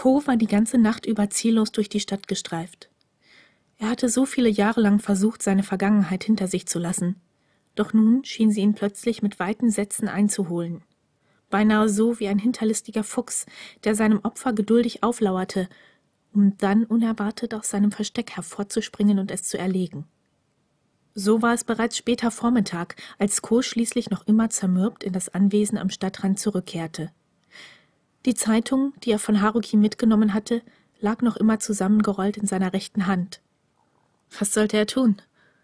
Ko war die ganze Nacht über ziellos durch die Stadt gestreift. Er hatte so viele Jahre lang versucht, seine Vergangenheit hinter sich zu lassen. Doch nun schien sie ihn plötzlich mit weiten Sätzen einzuholen. Beinahe so wie ein hinterlistiger Fuchs, der seinem Opfer geduldig auflauerte, um dann unerwartet aus seinem Versteck hervorzuspringen und es zu erlegen. So war es bereits später Vormittag, als Ko schließlich noch immer zermürbt in das Anwesen am Stadtrand zurückkehrte. Die Zeitung, die er von Haruki mitgenommen hatte, lag noch immer zusammengerollt in seiner rechten Hand. Was sollte er tun?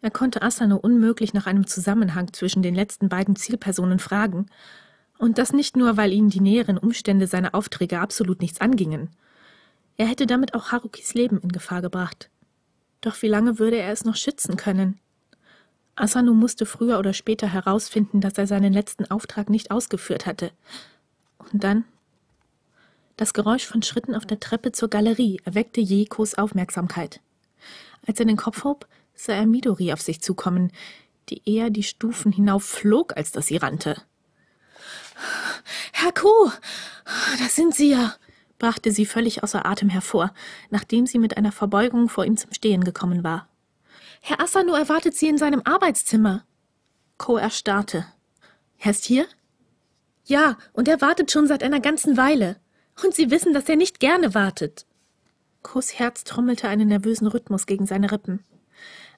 Er konnte Asano unmöglich nach einem Zusammenhang zwischen den letzten beiden Zielpersonen fragen, und das nicht nur, weil ihn die näheren Umstände seiner Aufträge absolut nichts angingen. Er hätte damit auch Harukis Leben in Gefahr gebracht. Doch wie lange würde er es noch schützen können? Asano musste früher oder später herausfinden, dass er seinen letzten Auftrag nicht ausgeführt hatte. Und dann? Das Geräusch von Schritten auf der Treppe zur Galerie erweckte Jekos Aufmerksamkeit. Als er den Kopf hob, sah er Midori auf sich zukommen, die eher die Stufen hinauf flog, als dass sie rannte. Herr Ko, da sind Sie ja, brachte sie völlig außer Atem hervor, nachdem sie mit einer Verbeugung vor ihm zum Stehen gekommen war. Herr Asano erwartet Sie in seinem Arbeitszimmer. Ko erstarrte. Er ist hier? Ja, und er wartet schon seit einer ganzen Weile. Und Sie wissen, dass er nicht gerne wartet. Kos Herz trommelte einen nervösen Rhythmus gegen seine Rippen.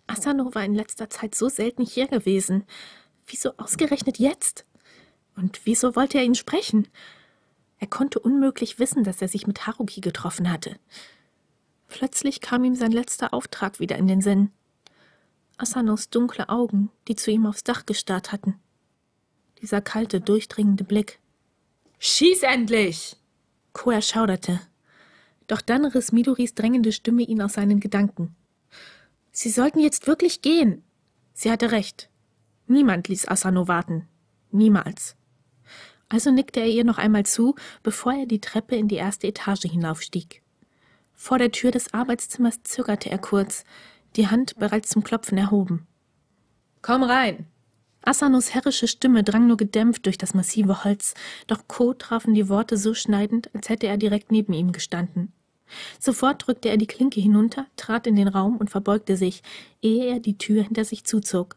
Asano war in letzter Zeit so selten hier gewesen. Wieso ausgerechnet jetzt? Und wieso wollte er ihn sprechen? Er konnte unmöglich wissen, dass er sich mit Haruki getroffen hatte. Plötzlich kam ihm sein letzter Auftrag wieder in den Sinn. Asanos dunkle Augen, die zu ihm aufs Dach gestarrt hatten. Dieser kalte, durchdringende Blick. Schieß endlich! Ko erschauderte. Doch dann riss Midoris drängende Stimme ihn aus seinen Gedanken. Sie sollten jetzt wirklich gehen. Sie hatte recht. Niemand ließ Asano warten. Niemals. Also nickte er ihr noch einmal zu, bevor er die Treppe in die erste Etage hinaufstieg. Vor der Tür des Arbeitszimmers zögerte er kurz, die Hand bereits zum Klopfen erhoben. Komm rein! Asanos herrische Stimme drang nur gedämpft durch das massive Holz, doch Ko trafen die Worte so schneidend, als hätte er direkt neben ihm gestanden. Sofort drückte er die Klinke hinunter, trat in den Raum und verbeugte sich, ehe er die Tür hinter sich zuzog.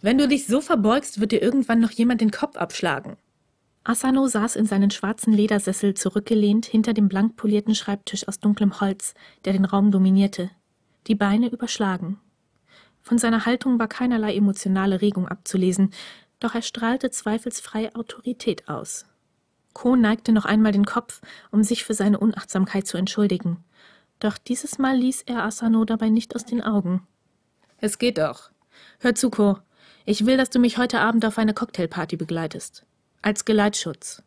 Wenn du dich so verbeugst, wird dir irgendwann noch jemand den Kopf abschlagen. Asano saß in seinen schwarzen Ledersessel zurückgelehnt hinter dem blank polierten Schreibtisch aus dunklem Holz, der den Raum dominierte, die Beine überschlagen. Von seiner Haltung war keinerlei emotionale Regung abzulesen, doch er strahlte zweifelsfrei Autorität aus. Ko neigte noch einmal den Kopf, um sich für seine Unachtsamkeit zu entschuldigen. Doch dieses Mal ließ er Asano dabei nicht aus den Augen. Es geht doch. Hör zu, Ko. Ich will, dass du mich heute Abend auf eine Cocktailparty begleitest. Als Geleitschutz.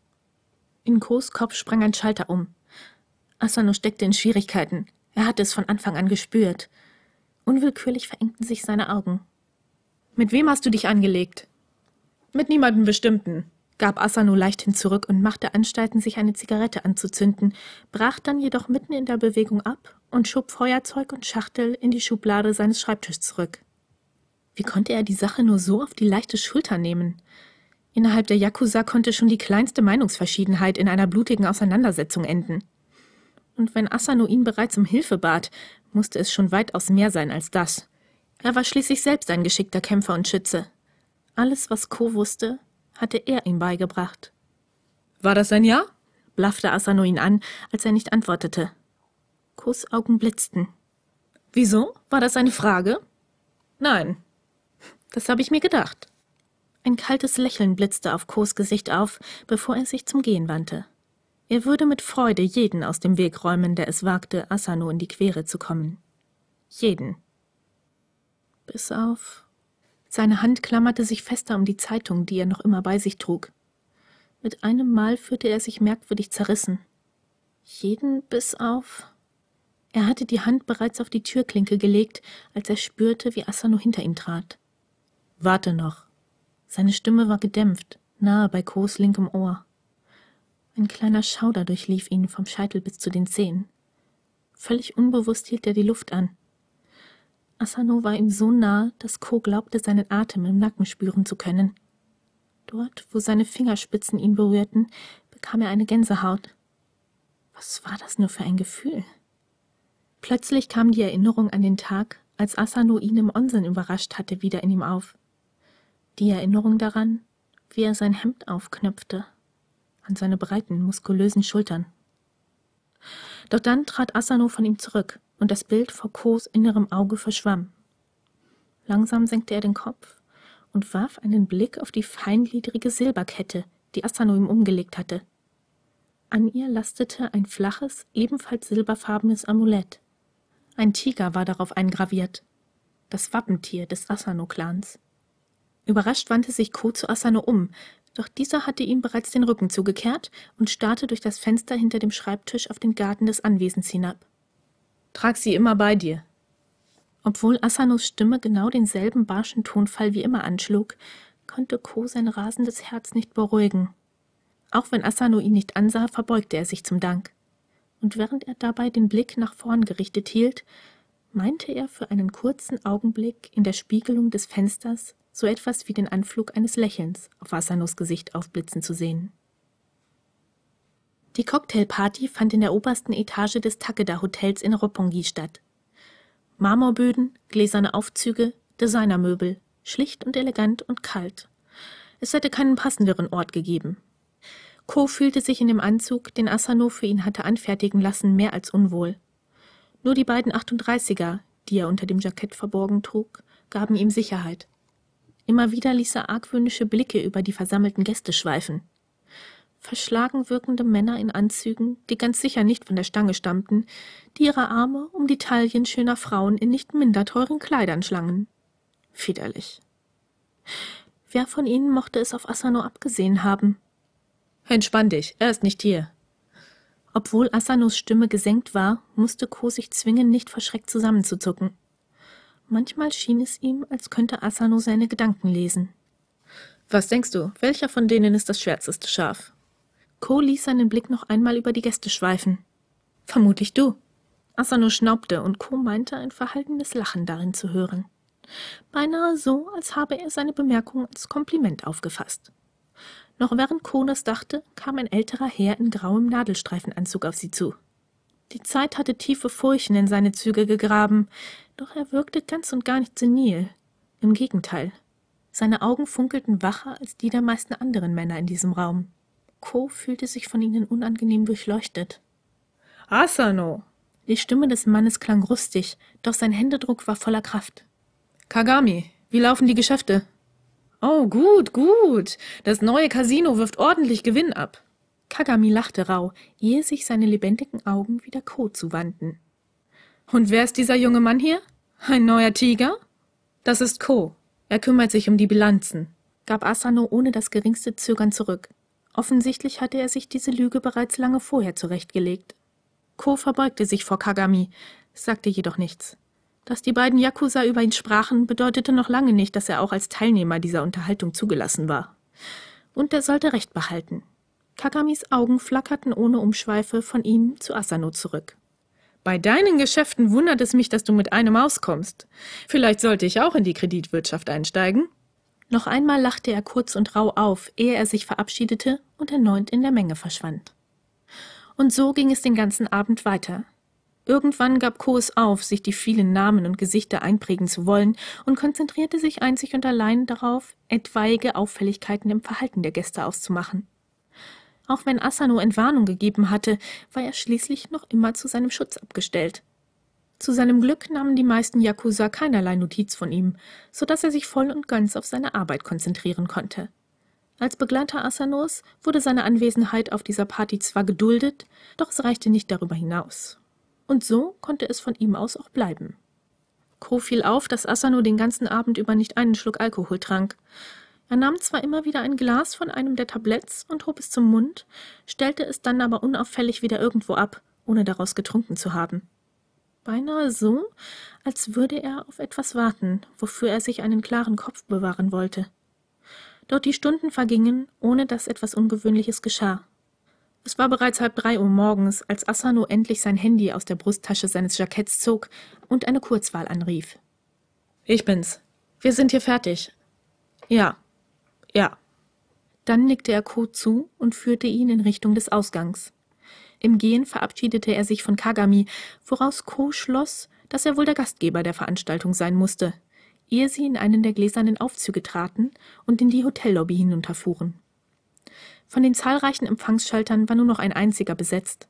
In Kos Kopf sprang ein Schalter um. Asano steckte in Schwierigkeiten. Er hatte es von Anfang an gespürt. Unwillkürlich verengten sich seine Augen. Mit wem hast du dich angelegt? Mit niemandem Bestimmten gab Asano leichthin zurück und machte Anstalten, sich eine Zigarette anzuzünden, brach dann jedoch mitten in der Bewegung ab und schob Feuerzeug und Schachtel in die Schublade seines Schreibtischs zurück. Wie konnte er die Sache nur so auf die leichte Schulter nehmen? Innerhalb der Yakuza konnte schon die kleinste Meinungsverschiedenheit in einer blutigen Auseinandersetzung enden. Und wenn Asano ihn bereits um Hilfe bat, musste es schon weitaus mehr sein als das. Er war schließlich selbst ein geschickter Kämpfer und Schütze. Alles, was Ko wusste, hatte er ihm beigebracht. War das ein Ja? blaffte Asano ihn an, als er nicht antwortete. Kos Augen blitzten. Wieso? War das eine Frage? Nein. Das habe ich mir gedacht. Ein kaltes Lächeln blitzte auf Kos Gesicht auf, bevor er sich zum Gehen wandte. Er würde mit Freude jeden aus dem Weg räumen, der es wagte, Asano in die Quere zu kommen. Jeden. Bis auf seine Hand klammerte sich fester um die Zeitung, die er noch immer bei sich trug. Mit einem Mal fühlte er sich merkwürdig zerrissen. Jeden bis auf. Er hatte die Hand bereits auf die Türklinke gelegt, als er spürte, wie Asano hinter ihm trat. Warte noch. Seine Stimme war gedämpft, nahe bei Kos linkem Ohr. Ein kleiner Schauder durchlief ihn vom Scheitel bis zu den Zehen. Völlig unbewusst hielt er die Luft an. Asano war ihm so nah, dass Ko glaubte, seinen Atem im Nacken spüren zu können. Dort, wo seine Fingerspitzen ihn berührten, bekam er eine Gänsehaut. Was war das nur für ein Gefühl? Plötzlich kam die Erinnerung an den Tag, als Asano ihn im Onsen überrascht hatte, wieder in ihm auf. Die Erinnerung daran, wie er sein Hemd aufknöpfte, an seine breiten, muskulösen Schultern. Doch dann trat Asano von ihm zurück und das Bild vor Kos innerem Auge verschwamm. Langsam senkte er den Kopf und warf einen Blick auf die feingliedrige Silberkette, die Asano ihm umgelegt hatte. An ihr lastete ein flaches, ebenfalls silberfarbenes Amulett. Ein Tiger war darauf eingraviert, das Wappentier des Asano-Clans. Überrascht wandte sich Ko zu Asano um, doch dieser hatte ihm bereits den Rücken zugekehrt und starrte durch das Fenster hinter dem Schreibtisch auf den Garten des Anwesens hinab. Trag sie immer bei dir. Obwohl Asanos Stimme genau denselben barschen Tonfall wie immer anschlug, konnte Ko sein rasendes Herz nicht beruhigen. Auch wenn Asano ihn nicht ansah, verbeugte er sich zum Dank. Und während er dabei den Blick nach vorn gerichtet hielt, meinte er für einen kurzen Augenblick in der Spiegelung des Fensters so etwas wie den Anflug eines Lächelns auf Asanos Gesicht aufblitzen zu sehen. Die Cocktailparty fand in der obersten Etage des Takeda Hotels in Roppongi statt. Marmorböden, gläserne Aufzüge, Designermöbel, schlicht und elegant und kalt. Es hätte keinen passenderen Ort gegeben. Ko fühlte sich in dem Anzug, den Asano für ihn hatte anfertigen lassen, mehr als unwohl. Nur die beiden 38er, die er unter dem Jackett verborgen trug, gaben ihm Sicherheit. Immer wieder ließ er argwöhnische Blicke über die versammelten Gäste schweifen. Verschlagen wirkende Männer in Anzügen, die ganz sicher nicht von der Stange stammten, die ihre Arme um die Taillen schöner Frauen in nicht minder teuren Kleidern schlangen. Widerlich. Wer von ihnen mochte es auf Asano abgesehen haben? Entspann dich, er ist nicht hier. Obwohl Asanos Stimme gesenkt war, musste Ko sich zwingen, nicht verschreckt zusammenzuzucken. Manchmal schien es ihm, als könnte Asano seine Gedanken lesen. Was denkst du, welcher von denen ist das schwärzeste Schaf? Ko ließ seinen Blick noch einmal über die Gäste schweifen. Vermutlich du. Asano schnaubte und Ko meinte, ein verhaltenes Lachen darin zu hören. Beinahe so, als habe er seine Bemerkung als Kompliment aufgefasst. Noch während Ko das dachte, kam ein älterer Herr in grauem Nadelstreifenanzug auf sie zu. Die Zeit hatte tiefe Furchen in seine Züge gegraben, doch er wirkte ganz und gar nicht senil. Im Gegenteil. Seine Augen funkelten wacher als die der meisten anderen Männer in diesem Raum. Ko fühlte sich von ihnen unangenehm durchleuchtet. Asano! Die Stimme des Mannes klang rustig, doch sein Händedruck war voller Kraft. Kagami, wie laufen die Geschäfte? Oh, gut, gut. Das neue Casino wirft ordentlich Gewinn ab. Kagami lachte rau, ehe sich seine lebendigen Augen wieder Ko zuwandten. Und wer ist dieser junge Mann hier? Ein neuer Tiger? Das ist Ko. Er kümmert sich um die Bilanzen, gab Asano ohne das geringste Zögern zurück. Offensichtlich hatte er sich diese Lüge bereits lange vorher zurechtgelegt. Ko verbeugte sich vor Kagami, sagte jedoch nichts. Dass die beiden Yakuza über ihn sprachen, bedeutete noch lange nicht, dass er auch als Teilnehmer dieser Unterhaltung zugelassen war. Und er sollte Recht behalten. Kagamis Augen flackerten ohne Umschweife von ihm zu Asano zurück. Bei deinen Geschäften wundert es mich, dass du mit einem auskommst. Vielleicht sollte ich auch in die Kreditwirtschaft einsteigen. Noch einmal lachte er kurz und rau auf, ehe er sich verabschiedete und erneut in der Menge verschwand. Und so ging es den ganzen Abend weiter. Irgendwann gab Ko es auf, sich die vielen Namen und Gesichter einprägen zu wollen und konzentrierte sich einzig und allein darauf, etwaige Auffälligkeiten im Verhalten der Gäste auszumachen. Auch wenn Asano Entwarnung gegeben hatte, war er schließlich noch immer zu seinem Schutz abgestellt. Zu seinem Glück nahmen die meisten Yakuza keinerlei Notiz von ihm, so dass er sich voll und ganz auf seine Arbeit konzentrieren konnte. Als Begleiter Asanos wurde seine Anwesenheit auf dieser Party zwar geduldet, doch es reichte nicht darüber hinaus. Und so konnte es von ihm aus auch bleiben. Ko fiel auf, dass Asano den ganzen Abend über nicht einen Schluck Alkohol trank. Er nahm zwar immer wieder ein Glas von einem der Tabletts und hob es zum Mund, stellte es dann aber unauffällig wieder irgendwo ab, ohne daraus getrunken zu haben. Beinahe so, als würde er auf etwas warten, wofür er sich einen klaren Kopf bewahren wollte. Doch die Stunden vergingen, ohne dass etwas Ungewöhnliches geschah. Es war bereits halb drei Uhr morgens, als Asano endlich sein Handy aus der Brusttasche seines Jacketts zog und eine Kurzwahl anrief. Ich bin's. Wir sind hier fertig. Ja, ja. Dann nickte er Ko zu und führte ihn in Richtung des Ausgangs. Im Gehen verabschiedete er sich von Kagami, woraus Ko schloss, dass er wohl der Gastgeber der Veranstaltung sein musste, ehe sie in einen der gläsernen Aufzüge traten und in die Hotellobby hinunterfuhren. Von den zahlreichen Empfangsschaltern war nur noch ein einziger besetzt.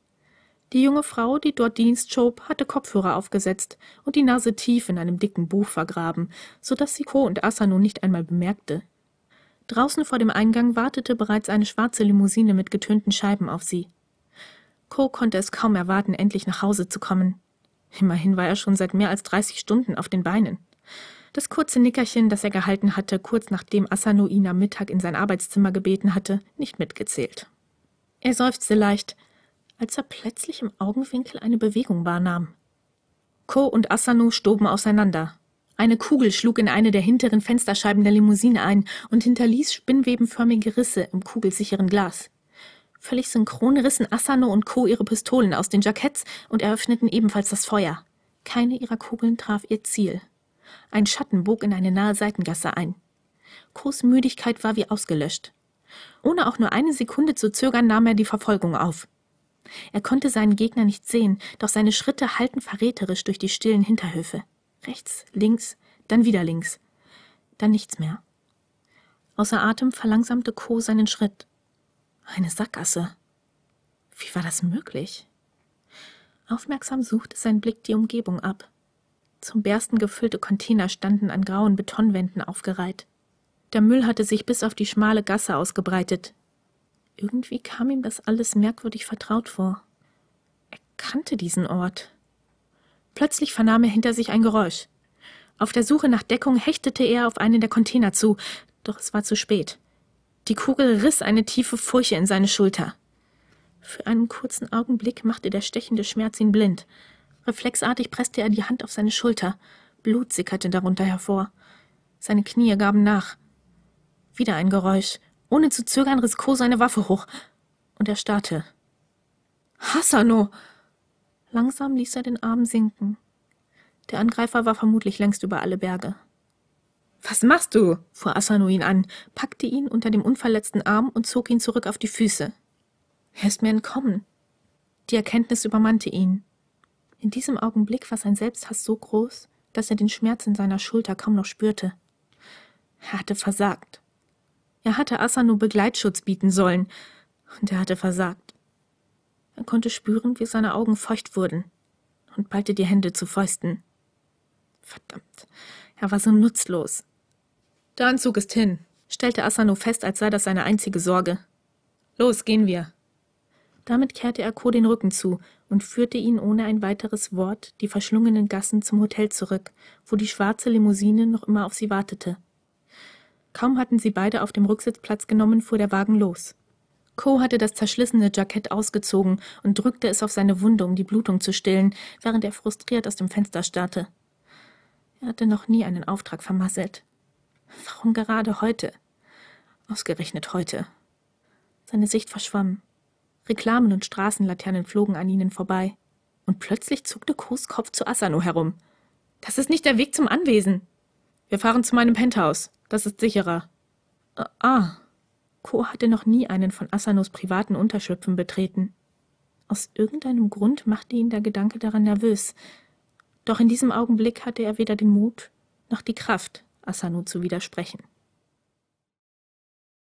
Die junge Frau, die dort Dienst schob, hatte Kopfhörer aufgesetzt und die Nase tief in einem dicken Buch vergraben, so dass sie Ko und Asano nicht einmal bemerkte. Draußen vor dem Eingang wartete bereits eine schwarze Limousine mit getönten Scheiben auf sie. Ko konnte es kaum erwarten, endlich nach Hause zu kommen. Immerhin war er schon seit mehr als 30 Stunden auf den Beinen. Das kurze Nickerchen, das er gehalten hatte, kurz nachdem Asano ihn am Mittag in sein Arbeitszimmer gebeten hatte, nicht mitgezählt. Er seufzte leicht, als er plötzlich im Augenwinkel eine Bewegung wahrnahm. Ko und Asano stoben auseinander. Eine Kugel schlug in eine der hinteren Fensterscheiben der Limousine ein und hinterließ spinnwebenförmige Risse im kugelsicheren Glas. Völlig synchron rissen Asano und Co. ihre Pistolen aus den Jacketts und eröffneten ebenfalls das Feuer. Keine ihrer Kugeln traf ihr Ziel. Ein Schatten bog in eine nahe Seitengasse ein. Kos Müdigkeit war wie ausgelöscht. Ohne auch nur eine Sekunde zu zögern, nahm er die Verfolgung auf. Er konnte seinen Gegner nicht sehen, doch seine Schritte hallten verräterisch durch die stillen Hinterhöfe. Rechts, links, dann wieder links. Dann nichts mehr. Außer Atem verlangsamte Co. seinen Schritt. Eine Sackgasse. Wie war das möglich? Aufmerksam suchte sein Blick die Umgebung ab. Zum Bersten gefüllte Container standen an grauen Betonwänden aufgereiht. Der Müll hatte sich bis auf die schmale Gasse ausgebreitet. Irgendwie kam ihm das alles merkwürdig vertraut vor. Er kannte diesen Ort. Plötzlich vernahm er hinter sich ein Geräusch. Auf der Suche nach Deckung hechtete er auf einen der Container zu, doch es war zu spät. Die Kugel riss eine tiefe Furche in seine Schulter. Für einen kurzen Augenblick machte der stechende Schmerz ihn blind. Reflexartig presste er die Hand auf seine Schulter. Blut sickerte darunter hervor. Seine Knie gaben nach. Wieder ein Geräusch. Ohne zu zögern riss Ko seine Waffe hoch. Und er starrte. Hasano! Langsam ließ er den Arm sinken. Der Angreifer war vermutlich längst über alle Berge. Was machst du? fuhr Asano ihn an, packte ihn unter dem unverletzten Arm und zog ihn zurück auf die Füße. Er ist mir entkommen. Die Erkenntnis übermannte ihn. In diesem Augenblick war sein Selbsthass so groß, dass er den Schmerz in seiner Schulter kaum noch spürte. Er hatte versagt. Er hatte Asano Begleitschutz bieten sollen, und er hatte versagt. Er konnte spüren, wie seine Augen feucht wurden, und ballte die Hände zu Fäusten. Verdammt, er war so nutzlos. Der Anzug ist hin, stellte Asano fest, als sei das seine einzige Sorge. Los, gehen wir. Damit kehrte er Ko den Rücken zu und führte ihn ohne ein weiteres Wort die verschlungenen Gassen zum Hotel zurück, wo die schwarze Limousine noch immer auf sie wartete. Kaum hatten sie beide auf dem Rücksitz Platz genommen, fuhr der Wagen los. Co hatte das zerschlissene Jackett ausgezogen und drückte es auf seine Wunde, um die Blutung zu stillen, während er frustriert aus dem Fenster starrte. Er hatte noch nie einen Auftrag vermasselt. Warum gerade heute? Ausgerechnet heute. Seine Sicht verschwamm. Reklamen und Straßenlaternen flogen an ihnen vorbei. Und plötzlich zuckte Kos Kopf zu Asano herum. Das ist nicht der Weg zum Anwesen. Wir fahren zu meinem Penthouse. Das ist sicherer. Ah. Ko hatte noch nie einen von Asanos privaten Unterschlüpfen betreten. Aus irgendeinem Grund machte ihn der Gedanke daran nervös. Doch in diesem Augenblick hatte er weder den Mut noch die Kraft, Asano zu widersprechen.